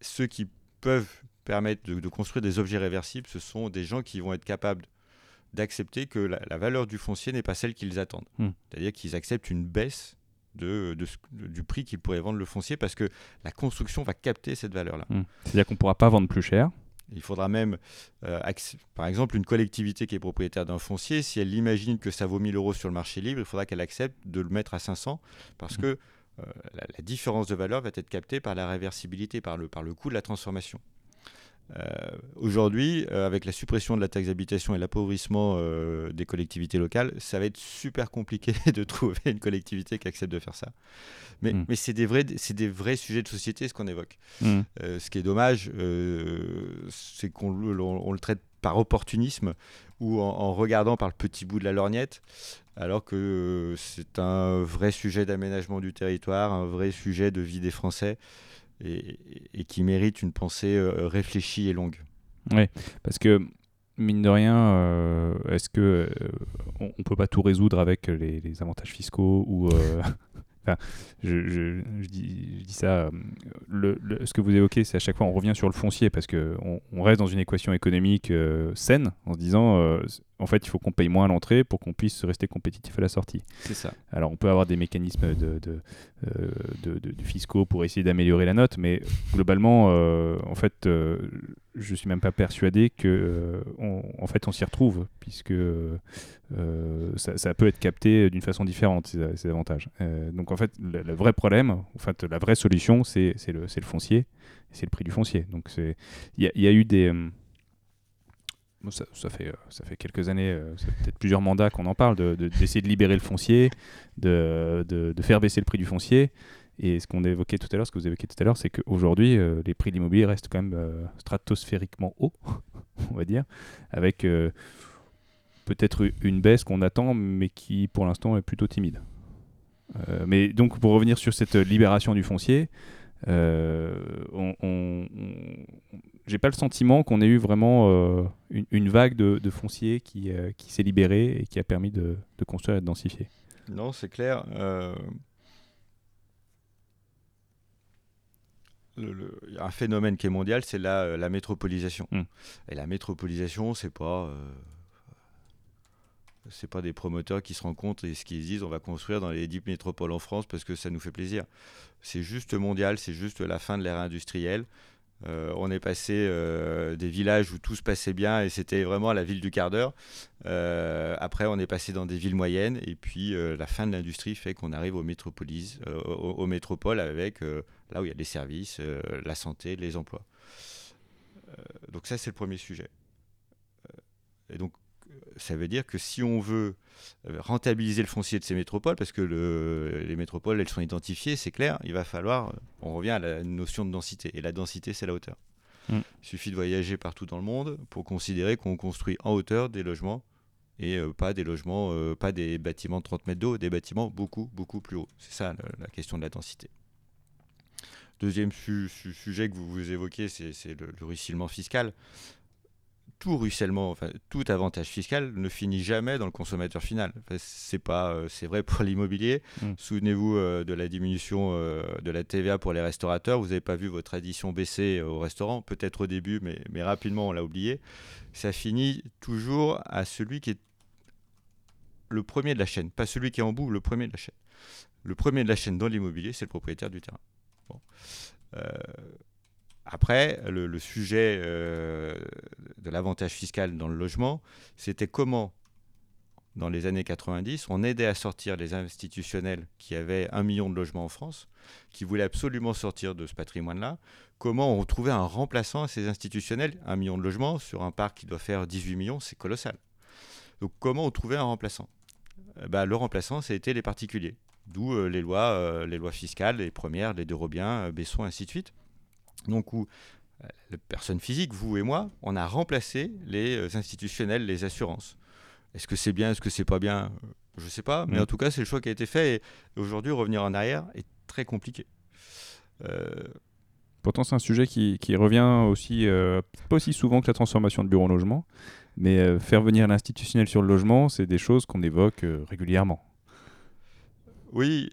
ceux qui peuvent permettre de, construire des objets réversibles, ce sont des gens qui vont être capables d'accepter que la, valeur du foncier n'est pas celle qu'ils attendent. Mm. C'est-à-dire qu'ils acceptent une baisse de, du prix qu'ils pourraient vendre le foncier parce que la construction va capter cette valeur-là. Hmm. C'est-à-dire qu'on ne pourra pas vendre plus cher. Il faudra même, euh, par exemple, une collectivité qui est propriétaire d'un foncier, si elle imagine que ça vaut 1000 euros sur le marché libre, il faudra qu'elle accepte de le mettre à 500 parce hmm. que euh, la, différence de valeur va être captée par la réversibilité, par le, par le coût de la transformation. Euh, aujourd'hui, euh, avec la suppression de la taxe d'habitation et l'appauvrissement euh, des collectivités locales, ça va être super compliqué de trouver une collectivité qui accepte de faire ça. Mais, hmm. mais c'est des, vrais, des vrais sujets de société, ce qu'on évoque. Hmm. ce qui est dommage, c'est qu'on le traite par opportunisme ou en, en, regardant par le petit bout de la lorgnette, alors que c'est un vrai sujet d'aménagement du territoire, un vrai sujet de vie des Français et, qui mérite une pensée euh, réfléchie et longue. Oui, parce que mine de rien, euh, est-ce que euh, on, peut pas tout résoudre avec les, avantages fiscaux ou je, dis, ça. Ce que vous évoquez, c'est à chaque fois on revient sur le foncier parce que on, reste dans une équation économique saine en se disant en fait, il faut qu'on paye moins à l'entrée pour qu'on puisse rester compétitif à la sortie. C'est ça. Alors, on peut avoir des mécanismes de, de, euh, fiscaux pour essayer d'améliorer la note, mais globalement, euh, en fait, je euh, je suis même pas persuadé que, en fait, on s'y retrouve, puisque ça, peut être capté d'une façon différente ces, avantages. donc, en fait, le, vrai problème, en fait, la vraie solution, c'est le, le foncier, c'est le prix du foncier. Donc, il y, a eu des ça, fait, euh, ça fait quelques années, euh, peut-être plusieurs mandats qu'on en parle, d'essayer de, libérer le foncier, de, faire baisser le prix du foncier. Et ce qu'on évoquait tout à l'heure, ce que vous évoquiez tout à l'heure, c'est qu'aujourd'hui, euh, les prix de l'immobilier restent quand même stratosphériquement hauts, on va dire, avec peut-être une baisse qu'on attend, mais qui pour l'instant est plutôt timide. mais donc, pour revenir sur cette libération du foncier, on, on, j'ai pas le sentiment qu'on ait eu vraiment euh, une, vague de, de foncier qui, euh, qui s'est libérée et qui a permis de, de construire et de densifier. Non, c'est clair. Euh, y a un phénomène qui est mondial, c'est la, la métropolisation. Hmm. Et la métropolisation, c'est pas c'est pas des promoteurs qui se rencontrent et ce qu'ils disent on va construire dans les 10 métropoles en France parce que ça nous fait plaisir. C'est juste mondial, c'est juste la fin de l'ère industrielle. Euh, on est passé euh, des villages où tout se passait bien et c'était vraiment la ville du quart d'heure. Euh, après, on est passé dans des villes moyennes et puis la fin de l'industrie fait qu'on arrive aux, aux, métropoles avec là où il y a les services, la santé, les emplois. donc ça, c'est le premier sujet. et donc, ça veut dire que si on veut euh, rentabiliser le foncier de ces métropoles, parce que les métropoles, elles sont identifiées, c'est clair, il va falloir, euh, on revient à la notion de densité, et la densité, c'est la hauteur. Mm. Il suffit de voyager partout dans le monde pour considérer qu'on construit en hauteur des logements et euh, pas des logements, pas des bâtiments de 30 mètres d'eau, des bâtiments beaucoup, beaucoup plus hauts. C'est ça la, question de la densité. Deuxième sujet que vous, vous évoquez, c'est le, le, ruisselement fiscal tout ruissellement, enfin, tout avantage fiscal ne finit jamais dans le consommateur final. c'est pas, euh, c'est vrai pour l'immobilier. Mm. Souvenez-vous euh, de la diminution euh, de la TVA pour les restaurateurs. Vous n'avez pas vu votre addition baisser au restaurant, peut-être au début, mais, mais rapidement on l'a oublié. Ça finit toujours à celui qui est le premier de la chaîne, pas celui qui est en bout, le premier de la chaîne. Le premier de la chaîne dans l'immobilier, c'est le propriétaire du terrain. Bon. Après, le, sujet euh, de l'avantage fiscal dans le logement, c'était comment dans les années 90, on aidait à sortir les institutionnels qui avaient un million de logements en France, qui voulaient absolument sortir de ce patrimoine-là. Comment on trouvait un remplaçant à ces institutionnels Un million de logements sur un parc qui doit faire 18 millions, c'est colossal. Donc comment on trouvait un remplaçant? Euh, bah, Le remplaçant, c'était les particuliers. D'où euh, les, lois, euh, les lois fiscales, les premières, les deux Robiens, Besson, ainsi de suite. Donc où les personnes physiques, vous et moi, on a remplacé les institutionnels, les assurances. Est-ce que c'est bien, est-ce que c'est pas bien Je ne sais pas, mais mm. en tout cas, c'est le choix qui a été fait. Et aujourd'hui, revenir en arrière est très compliqué. Pourtant, c'est un sujet qui, revient aussi, pas aussi souvent que la transformation de bureau en logement. Mais faire venir l'institutionnel sur le logement, c'est des choses qu'on évoque régulièrement. Oui,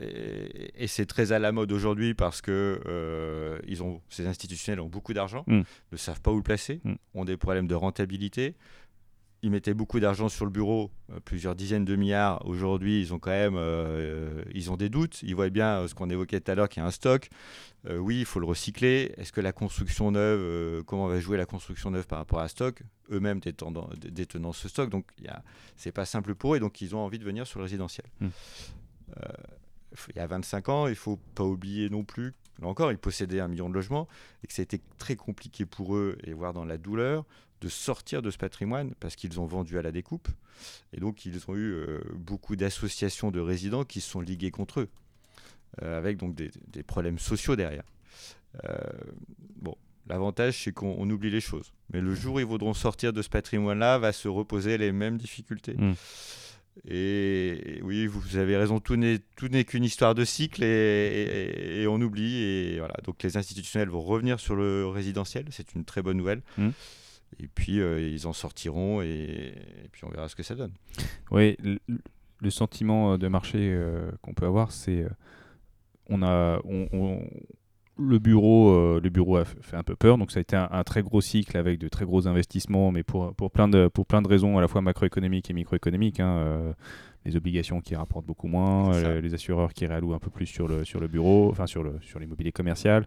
et, c'est très à la mode aujourd'hui parce que euh, ils ont, ces institutionnels ont beaucoup d'argent, mm. ne savent pas où le placer, mm. ont des problèmes de rentabilité. Ils mettaient beaucoup d'argent sur le bureau, euh, plusieurs dizaines de milliards. Aujourd'hui, ils ont quand même, euh, ils ont des doutes. Ils voient bien ce qu'on évoquait tout à l'heure, qu'il y a un stock. oui, il faut le recycler. Est-ce que la construction neuve, comment va jouer la construction neuve par rapport à stock? Eux-mêmes détenant, ce stock, donc c'est pas simple pour eux. Et donc, ils ont envie de venir sur le résidentiel. Mm. Euh, il y a 25 ans, il faut pas oublier non plus, là encore, ils possédaient un million de logements et que ça a été très compliqué pour eux, et voire dans la douleur, de sortir de ce patrimoine parce qu'ils ont vendu à la découpe. Et donc, ils ont eu euh, beaucoup d'associations de résidents qui se sont ligués contre eux, euh, avec donc des, problèmes sociaux derrière. bon, l'avantage, c'est qu'on oublie les choses. Mais le jour où ils voudront sortir de ce patrimoine-là, va se reposer les mêmes difficultés. Mmh. Et, oui, vous avez raison, tout n'est qu'une histoire de cycle et, on oublie. Et voilà. Donc les institutionnels vont revenir sur le résidentiel, c'est une très bonne nouvelle. Mmh. Et puis euh, ils en sortiront et, puis on verra ce que ça donne. Oui, le, sentiment de marché euh, qu'on peut avoir, c'est euh, on a, on, le bureau, euh, le bureau a fait un peu peur, donc ça a été un, très gros cycle avec de très gros investissements, mais pour, pour, plein, de, pour plein de raisons à la fois macroéconomiques et microéconomiques. Hein, euh, les obligations qui rapportent beaucoup moins, euh, les assureurs qui réallouent un peu plus sur le, sur le bureau, enfin sur l'immobilier sur commercial.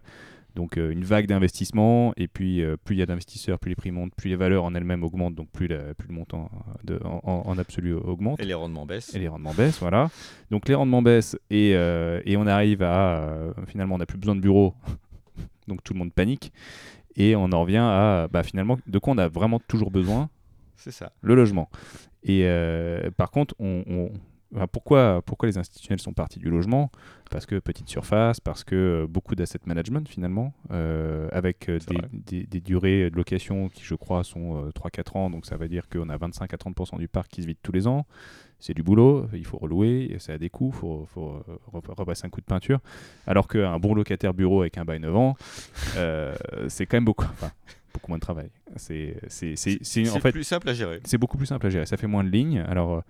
Donc une vague d'investissement, et puis plus il y a d'investisseurs, plus les prix montent, plus les valeurs en elles-mêmes augmentent, donc plus, plus le montant de, en, absolu augmente. Et les rendements baissent. Et les rendements baissent, voilà. Donc les rendements baissent, et, et on arrive à, finalement, on n'a plus besoin de bureaux, donc tout le monde panique, et on en revient à, bah, finalement, de quoi on a vraiment toujours besoin? C'est ça. Le logement. Et par contre, on pourquoi, pourquoi les institutionnels sont partis du logement? Parce que petite surface, parce que euh, beaucoup d'asset management finalement, euh, avec euh, des, durées de location qui je crois sont 3-4 ans, donc ça veut dire qu'on a 25 à 30% du parc qui se vide tous les ans. C'est du boulot, il faut relouer, ça a des coûts, il faut, faut repasser un coup de peinture. Alors qu'un bon locataire bureau avec un bail 9 ans, c'est quand même beaucoup, beaucoup moins de travail. C'est en fait, plus simple à gérer. C'est beaucoup plus simple à gérer. Ça fait moins de lignes. Alors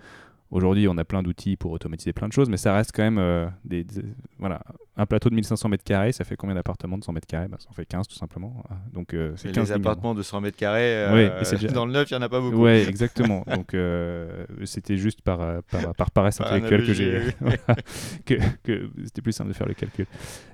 Aujourd'hui, on a plein d'outils pour automatiser plein de choses, mais ça reste quand même euh, des, voilà, un plateau de 1500 mètres carrés. Ça fait combien d'appartements de 100 mètres carrés? Bah, Ça en fait 15 tout simplement. Donc, euh, c'est les appartements de 100 mètres carrés, euh, dans le neuf, il n'y en a pas beaucoup. Oui, exactement. Donc, c'était juste par, par, par paresse intellectuelle que j'ai. que, que c'était plus simple de faire le calcul.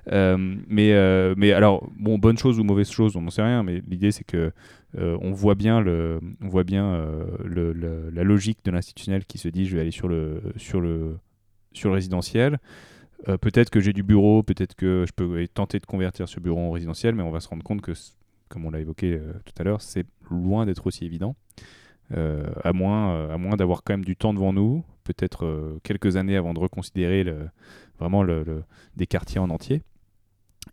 mais, mais alors, bon, bonne chose ou mauvaise chose, on n'en sait rien, mais l'idée, c'est que euh, on voit bien, le, on voit bien euh, la logique de l'institutionnel qui se dit je vais aller sur le, sur le, sur le résidentiel. Euh, peut-être que j'ai du bureau, peut-être que je peux tenter de convertir ce bureau en résidentiel, mais on va se rendre compte que, comme on l'a évoqué tout à l'heure, c'est loin d'être aussi évident. à moins, à moins d'avoir quand même du temps devant nous, peut-être quelques années avant de reconsidérer vraiment des quartiers en entier.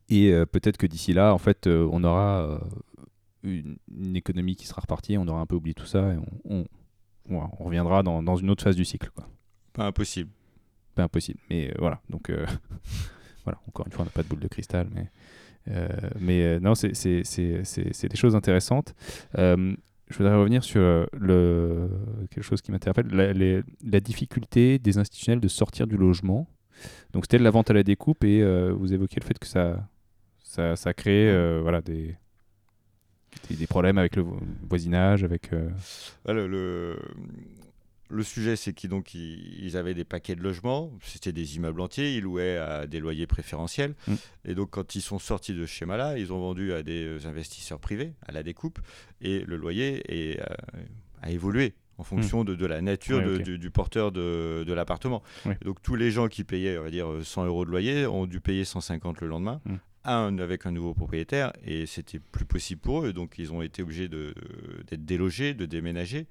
Et peut-être que d'ici là, en fait, on aura une, économie qui sera repartie, on aura un peu oublié tout ça et on, on, reviendra dans, dans, une autre phase du cycle. Quoi. Pas impossible. Pas impossible. Mais euh, voilà, donc euh, voilà, encore une fois, on n'a pas de boule de cristal, mais, euh, mais non, c'est des choses intéressantes. je voudrais revenir sur le, quelque chose qui m'interpelle, la, la, difficulté des institutionnels de sortir du logement. Donc c'était la vente à la découpe et vous évoquez le fait que ça, ça, ça crée voilà, des, des, problèmes avec le voisinage, avec. Euh, le, le, sujet, c'est qu'ils donc ils, avaient des paquets de logements, c'était des immeubles entiers, ils louaient à des loyers préférentiels, mm. et donc quand ils sont sortis de ce schéma-là, ils ont vendu à des investisseurs privés, à la découpe, et le loyer est, euh, a évolué en fonction de, de la nature de- du, du porteur de, de l'appartement. Donc tous les gens qui payaient, on va dire, 100 euros de loyer ont dû payer 150 le lendemain. Mm. Un avec un nouveau propriétaire et c'était plus possible pour eux, donc ils ont été obligés d'être délogés, de déménager.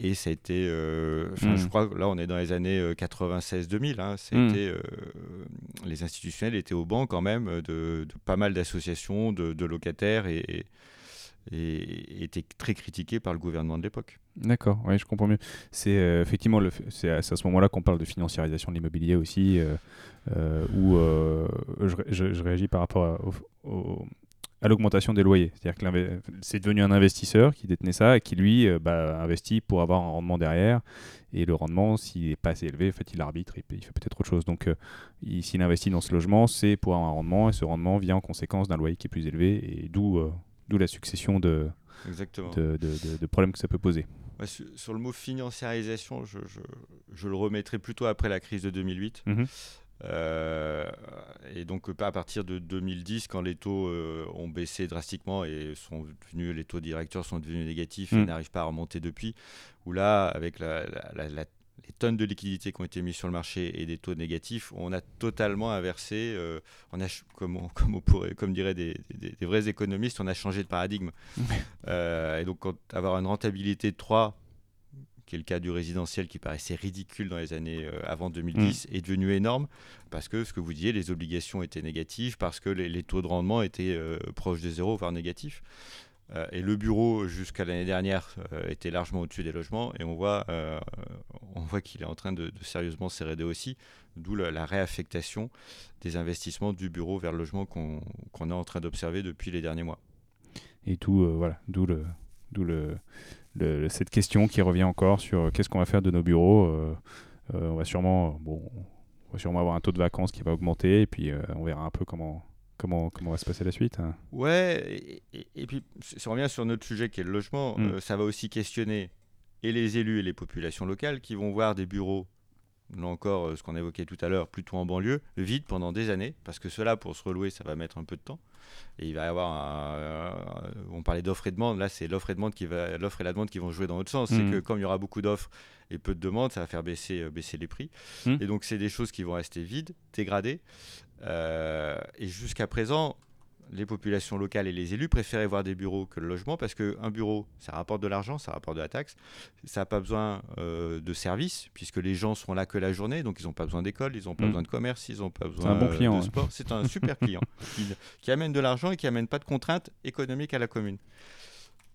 Et ça a été, euh, enfin, Mm. je crois que là on est dans les années euh, 96-2000, hein, ça a Mm. été, euh, les institutionnels étaient au banc quand même de, de pas mal d'associations, de, de locataires et, et, et étaient très critiqués par le gouvernement de l'époque. D'accord, oui, je comprends mieux. C'est euh, effectivement c'est à, ce moment-là qu'on parle de financiarisation de l'immobilier aussi, euh, euh, où je, ré- je- je réagis par rapport à, au- au- à l'augmentation des loyers. C'est-à-dire que c'est devenu un investisseur qui détenait ça et qui, lui, bah, investit pour avoir un rendement derrière. Et le rendement, s'il n'est pas assez élevé, fait, il arbitre, il, il fait peut-être autre chose. Donc, il- s'il investit dans ce logement, c'est pour avoir un rendement, et ce rendement vient en conséquence d'un loyer qui est plus élevé, et d'où d'où la succession de, Exactement. de, de- de- de problèmes que ça peut poser. Ouais, sur, sur le mot financiarisation, je, je, je le remettrai plutôt après la crise de 2008. Mhm. Euh, et donc pas à partir de 2010, quand les taux euh, ont baissé drastiquement et sont devenus, les taux directeurs sont devenus négatifs et Mm. n'arrivent pas à remonter depuis, où là, avec la, la- la- la- les tonnes de liquidités qui ont été mises sur le marché et des taux négatifs, on a totalement inversé, euh, on a, comme, on- comme, on pourrait, comme diraient des, des- des vrais économistes, on a changé de paradigme. Euh, et donc quand, avoir une rentabilité de 3, qui est le cas du résidentiel qui paraissait ridicule dans les années euh, avant 2010, est devenu énorme parce que ce que vous disiez, les obligations étaient négatives, parce que les, les taux de rendement étaient proches de zéro, voire négatifs. Et le bureau, jusqu'à l'année dernière, euh, était largement au-dessus des logements. Et on voit, euh, voit qu'il est en train de, de sérieusement s'érader aussi, d'où la, la réaffectation des investissements du bureau vers le logement qu'on est en train d'observer depuis les derniers mois. Et tout, euh, voilà, d'où le, d'où le, le- cette question qui revient encore sur euh, qu'est-ce qu'on va faire de nos bureaux. euh, euh, on va sûrement, bon, on va sûrement avoir un taux de vacances qui va augmenter, et puis on verra un peu comment, comment, comment va se passer la suite. hein. Ouais, et, et- et puis si on revient sur notre sujet qui est le logement, Mm. euh, ça va aussi questionner et les élus et les populations locales qui vont voir des bureaux, là encore euh, ce qu'on évoquait tout à l'heure, plutôt en banlieue, vides pendant des années, parce que cela pour se relouer, ça va mettre un peu de temps. Et il va y avoir, un- un- on parlait d'offre et demande, là c'est l'offre et demande qui va, l'offre et la demande qui vont jouer dans l'autre sens. C'est Mm. que comme il y aura beaucoup d'offres et peu de demandes, ça va faire baisser, euh, baisser les prix. Mm. Et donc c'est des choses qui vont rester vides, dégradées. Euh, et jusqu'à présent, les populations locales et les élus préféraient voir des bureaux que le logement parce qu'un bureau, ça rapporte de l'argent, ça rapporte de la taxe, ça n'a pas besoin euh, de services puisque les gens sont là que la journée, donc ils n'ont pas besoin d'école, ils n'ont pas Mm. besoin de commerce, ils n'ont pas besoin bon euh, client, de sport. C'est un super client qui, qui amène de l'argent et qui amène pas de contraintes économiques à la commune.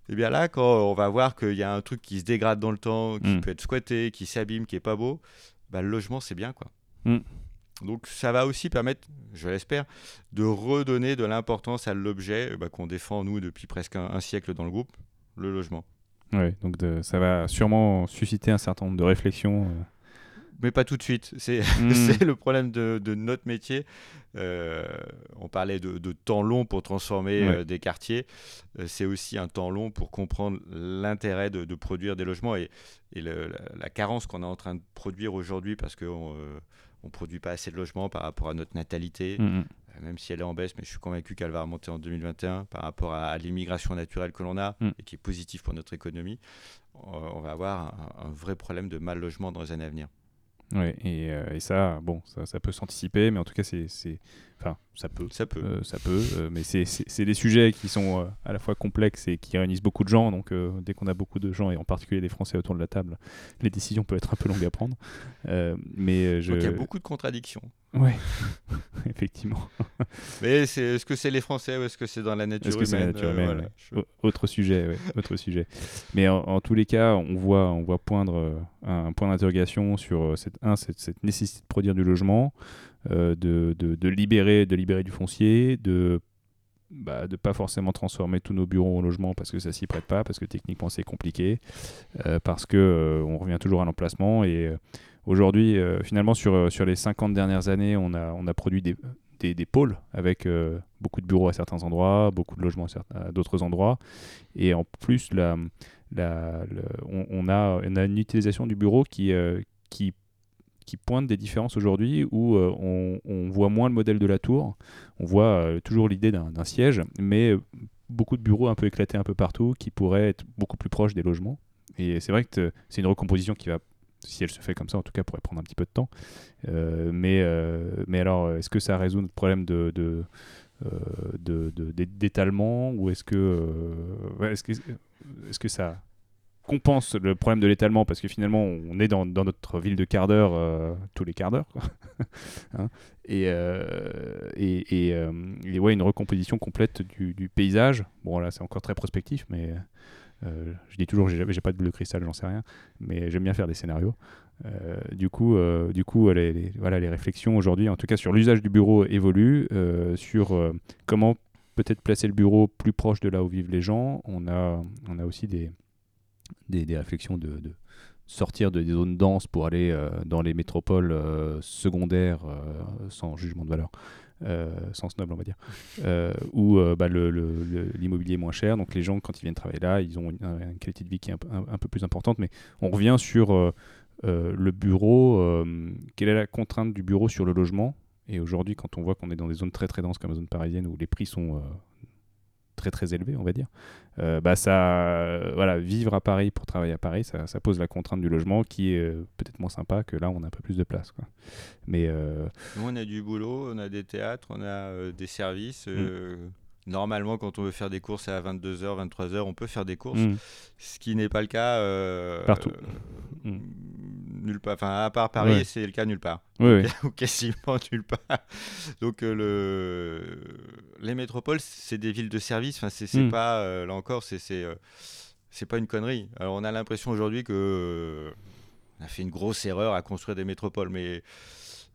Et bien là, quand on va voir qu'il y a un truc qui se dégrade dans le temps, qui Mm. peut être squatté, qui s'abîme, qui est pas beau, bah, le logement c'est bien quoi. Mm. Donc ça va aussi permettre, je l'espère, de redonner de l'importance à l'objet euh, bah, qu'on défend nous depuis presque un, un siècle dans le groupe, le logement. Ouais, donc de- ça va sûrement susciter un certain nombre de réflexions. euh. Mais pas tout de suite. C'est Mm. c'est le problème de, de notre métier. Euh, on parlait de, de temps long pour transformer Ouais. euh, des quartiers. Euh, c'est aussi un temps long pour comprendre l'intérêt de, de produire des logements et, et le- la, la carence qu'on est en train de produire aujourd'hui parce qu'on ne produit pas assez de logements par rapport à notre natalité, Mm, mm. euh, même si elle est en baisse, mais je suis convaincu qu'elle va remonter en 2021 par rapport à, à l'immigration naturelle que l'on a Mm. et qui est positive pour notre économie. Euh, on va avoir un, un vrai problème de mal logement dans les années à venir. Ouais, et, euh, et ça, bon, ça, ça peut s'anticiper, mais en tout cas, c'est, enfin, ça peut, Ça peut. Euh, ça peut, euh, mais c'est, des sujets qui sont euh, à la fois complexes et qui réunissent beaucoup de gens. Donc, dès qu'on a beaucoup de gens, et en particulier des Français autour de la table, les décisions peuvent être un peu longues à prendre. Mais je, Donc il y a beaucoup de contradictions. ouais, effectivement. Mais c'est, est-ce que c'est les Français ou est-ce que c'est dans la nature que la humaine nature humaine, voilà. ouais. Je- Au- Autre sujet, ouais, autre sujet. Mais en, en tous les cas, on voit, on voit poindre un point d'interrogation sur cette, un, cette, cette nécessité de produire du logement, de, de, de libérer, de libérer du foncier, de bah, de pas forcément transformer tous nos bureaux en logement parce que ça s'y prête pas, parce que techniquement c'est compliqué, euh, parce que euh, on revient toujours à l'emplacement. Et euh, aujourd'hui euh, finalement sur, euh, sur les 50 dernières années on a, on a produit des, des, des pôles avec euh, beaucoup de bureaux à certains endroits, beaucoup de logements à, d'autres endroits. Et en plus on, a, une utilisation du bureau euh, qui qui pointe des différences aujourd'hui où euh, on, voit moins le modèle de la tour, on voit euh, toujours l'idée d'un siège, mais euh, beaucoup de bureaux un peu éclatés un peu partout qui pourraient être beaucoup plus proches des logements. Et c'est vrai que c'est une recomposition qui va, si elle se fait comme ça, en tout cas, pourrait prendre un petit peu de temps. Mais, alors, est-ce que ça résout notre problème de, d'étalement ou est-ce que, est-ce que est-ce que ça compense le problème de l'étalement parce que finalement on est dans, notre ville de quart d'heure euh, tous les quarts d'heure hein. Et, euh, et, euh, et, ouais une recomposition complète du, paysage. Bon là c'est encore très prospectif mais je dis toujours j'ai pas de boule de cristal j'en sais rien mais j'aime bien faire des scénarios. Du coup du coup les, voilà les réflexions aujourd'hui en tout cas sur l'usage du bureau évoluent sur comment peut-être placer le bureau plus proche de là où vivent les gens. On a on a aussi des des, réflexions de, sortir de des zones denses pour aller euh, dans les métropoles euh, secondaires euh, sans jugement de valeur. sans snob on va dire, où bah, l'immobilier est moins cher, donc les gens quand ils viennent travailler là, ils ont une, qualité de vie qui est un, peu plus importante, mais on revient sur le bureau, quelle est la contrainte du bureau sur le logement, et aujourd'hui quand on voit qu'on est dans des zones très très denses comme la zone parisienne où les prix sont très très élevé, on va dire, euh, bah ça, voilà, vivre à Paris pour travailler à Paris, ça, ça pose la contrainte du logement qui est euh, peut-être moins sympa que là, on a un peu plus de place. Quoi. Mais euh, nous, on a du boulot, on a des théâtres, on a des services. Mm. Normalement, quand on veut faire des courses à 22h, 23h, on peut faire des courses, mm. ce qui n'est pas le cas partout. Mm nulle part. Enfin, à part Paris, c'est le cas nulle part. Oui, Ou quasiment nulle part. Donc, euh, le... les métropoles, c'est des villes de service. Enfin, c'est mm. pas, euh, là encore, c'est euh, c'est pas une connerie. Alors, on a l'impression aujourd'hui que on a fait une grosse erreur à construire des métropoles, mais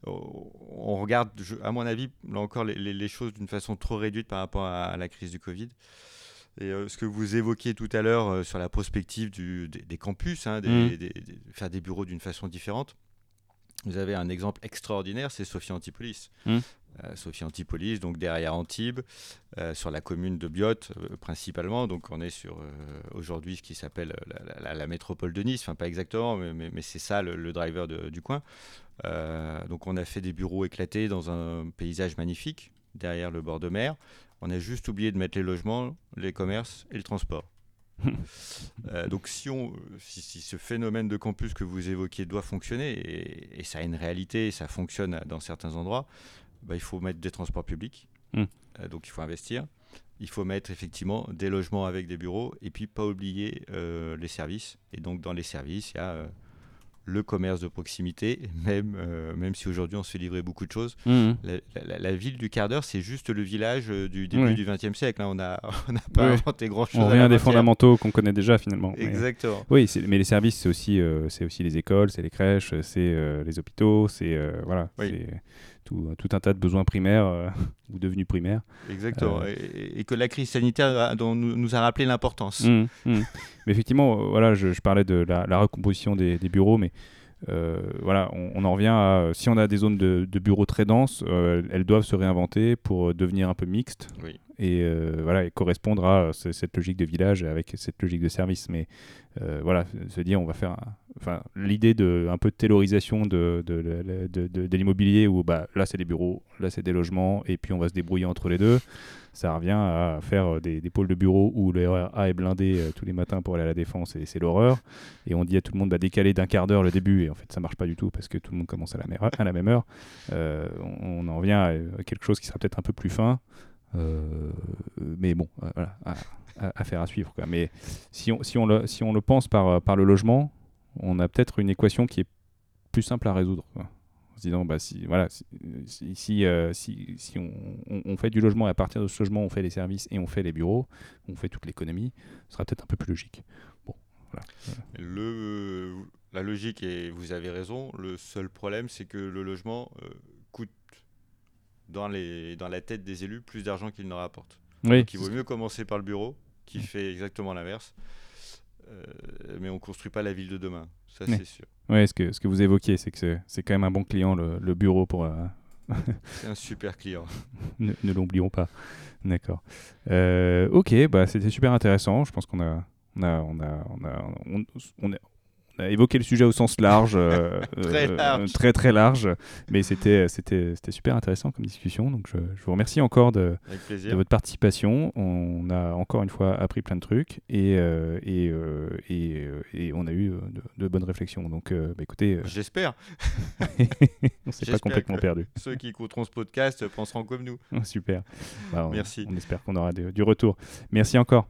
on regarde, à mon avis, là encore, les, les choses d'une façon trop réduite par rapport à la crise du Covid. Et euh, ce que vous évoquiez tout à l'heure euh, sur la prospective du, des, campus, hein, mmh. des, faire des bureaux d'une façon différente, vous avez un exemple extraordinaire, c'est Sophie Antipolis. Mmh. Euh, Sophie Antipolis, donc derrière Antibes, sur la commune de Biot principalement. Donc on est sur aujourd'hui ce qui s'appelle la, métropole de Nice, enfin pas exactement, mais, mais, c'est ça le, driver du coin. donc on a fait des bureaux éclatés dans un paysage magnifique derrière le bord de mer. On a juste oublié de mettre les logements, les commerces et le transport. Euh, donc si, on, si, ce phénomène de campus que vous évoquiez doit fonctionner, et, ça a une réalité, et ça fonctionne dans certains endroits, bah, il faut mettre des transports publics, hmm. euh, donc il faut investir. Il faut mettre effectivement des logements avec des bureaux, et puis pas oublier euh, les services. Et donc dans les services, il y a le commerce de proximité, même, euh, même si aujourd'hui on se fait livrer beaucoup de choses. Mmh. La, ville du quart d'heure, c'est juste le village euh, du début du XXe siècle. Hein. On n'a pas inventé grand-chose. On revient des fondamentaux qu'on connaît déjà finalement. Exactement. oui, mais les services, c'est aussi, euh, c'est aussi les écoles, c'est les crèches, c'est les hôpitaux, c'est voilà, tout, tout, un tas de besoins primaires ou devenus primaires. Exactement. Et, que la crise sanitaire dont nous, nous a rappelé l'importance. Mmh, mmh. mais effectivement, voilà, je, parlais de la, la recomposition des, des, bureaux, mais euh, voilà, on, en revient à si on a des zones de, bureaux très denses, euh, elles doivent se réinventer pour devenir un peu mixtes et euh, voilà et correspondre à cette logique de village avec cette logique de service. Mais voilà, se dire on va faire, enfin l'idée de un peu de taylorisation de, de, de l'immobilier où bah là c'est des bureaux, là c'est des logements et puis on va se débrouiller entre les deux ça revient à faire euh, des, pôles de bureau où le A est blindé euh, tous les matins pour aller à la défense et c'est l'horreur. Et on dit à tout le monde bah, décaler d'un quart d'heure le début et en fait ça marche pas du tout parce que tout le monde commence à la, à la même heure. Euh, on, en vient à quelque chose qui sera peut-être un peu plus fin. mais bon, voilà, à, faire à suivre. Quoi. Mais si on, si on, le, si on le pense par, par le logement, on a peut-être une équation qui est plus simple à résoudre. Quoi disant bah, si, voilà, si, si, euh, si, on, on, fait du logement et à partir de ce logement on fait les services et on fait les bureaux, on fait toute l'économie, ce sera peut-être un peu plus logique. Bon, voilà. Le, la logique, et vous avez raison, le seul problème c'est que le logement euh, coûte dans, les, dans la tête des élus plus d'argent qu'il ne rapporte. Oui. Donc il vaut mieux commencer par le bureau qui fait exactement l'inverse. Euh, mais on ne construit pas la ville de demain, ça c'est sûr. Oui, ce que, ce que vous évoquiez, c'est que c'est quand même un bon client, le, le bureau pour... Euh, c'est un super client. ne, ne l'oublions pas. D'accord. Euh, ok, bah, c'était super intéressant. Je pense qu'on a, on a, on a, on a, on, évoqué le sujet au sens large, euh, Très euh, large. très très large, mais c'était c'était c'était super intéressant comme discussion. Donc je, je vous remercie encore de, votre participation. On a encore une fois appris plein de trucs et euh, et, euh, et, euh, et on a eu euh, de, de bonnes réflexions. Donc euh, bah, écoutez, euh, J'espère. on s'est pas complètement perdu. Ceux qui écouteront ce podcast penseront comme nous. Super. Bah, on- Merci. On espère qu'on aura de- du retour. Merci encore.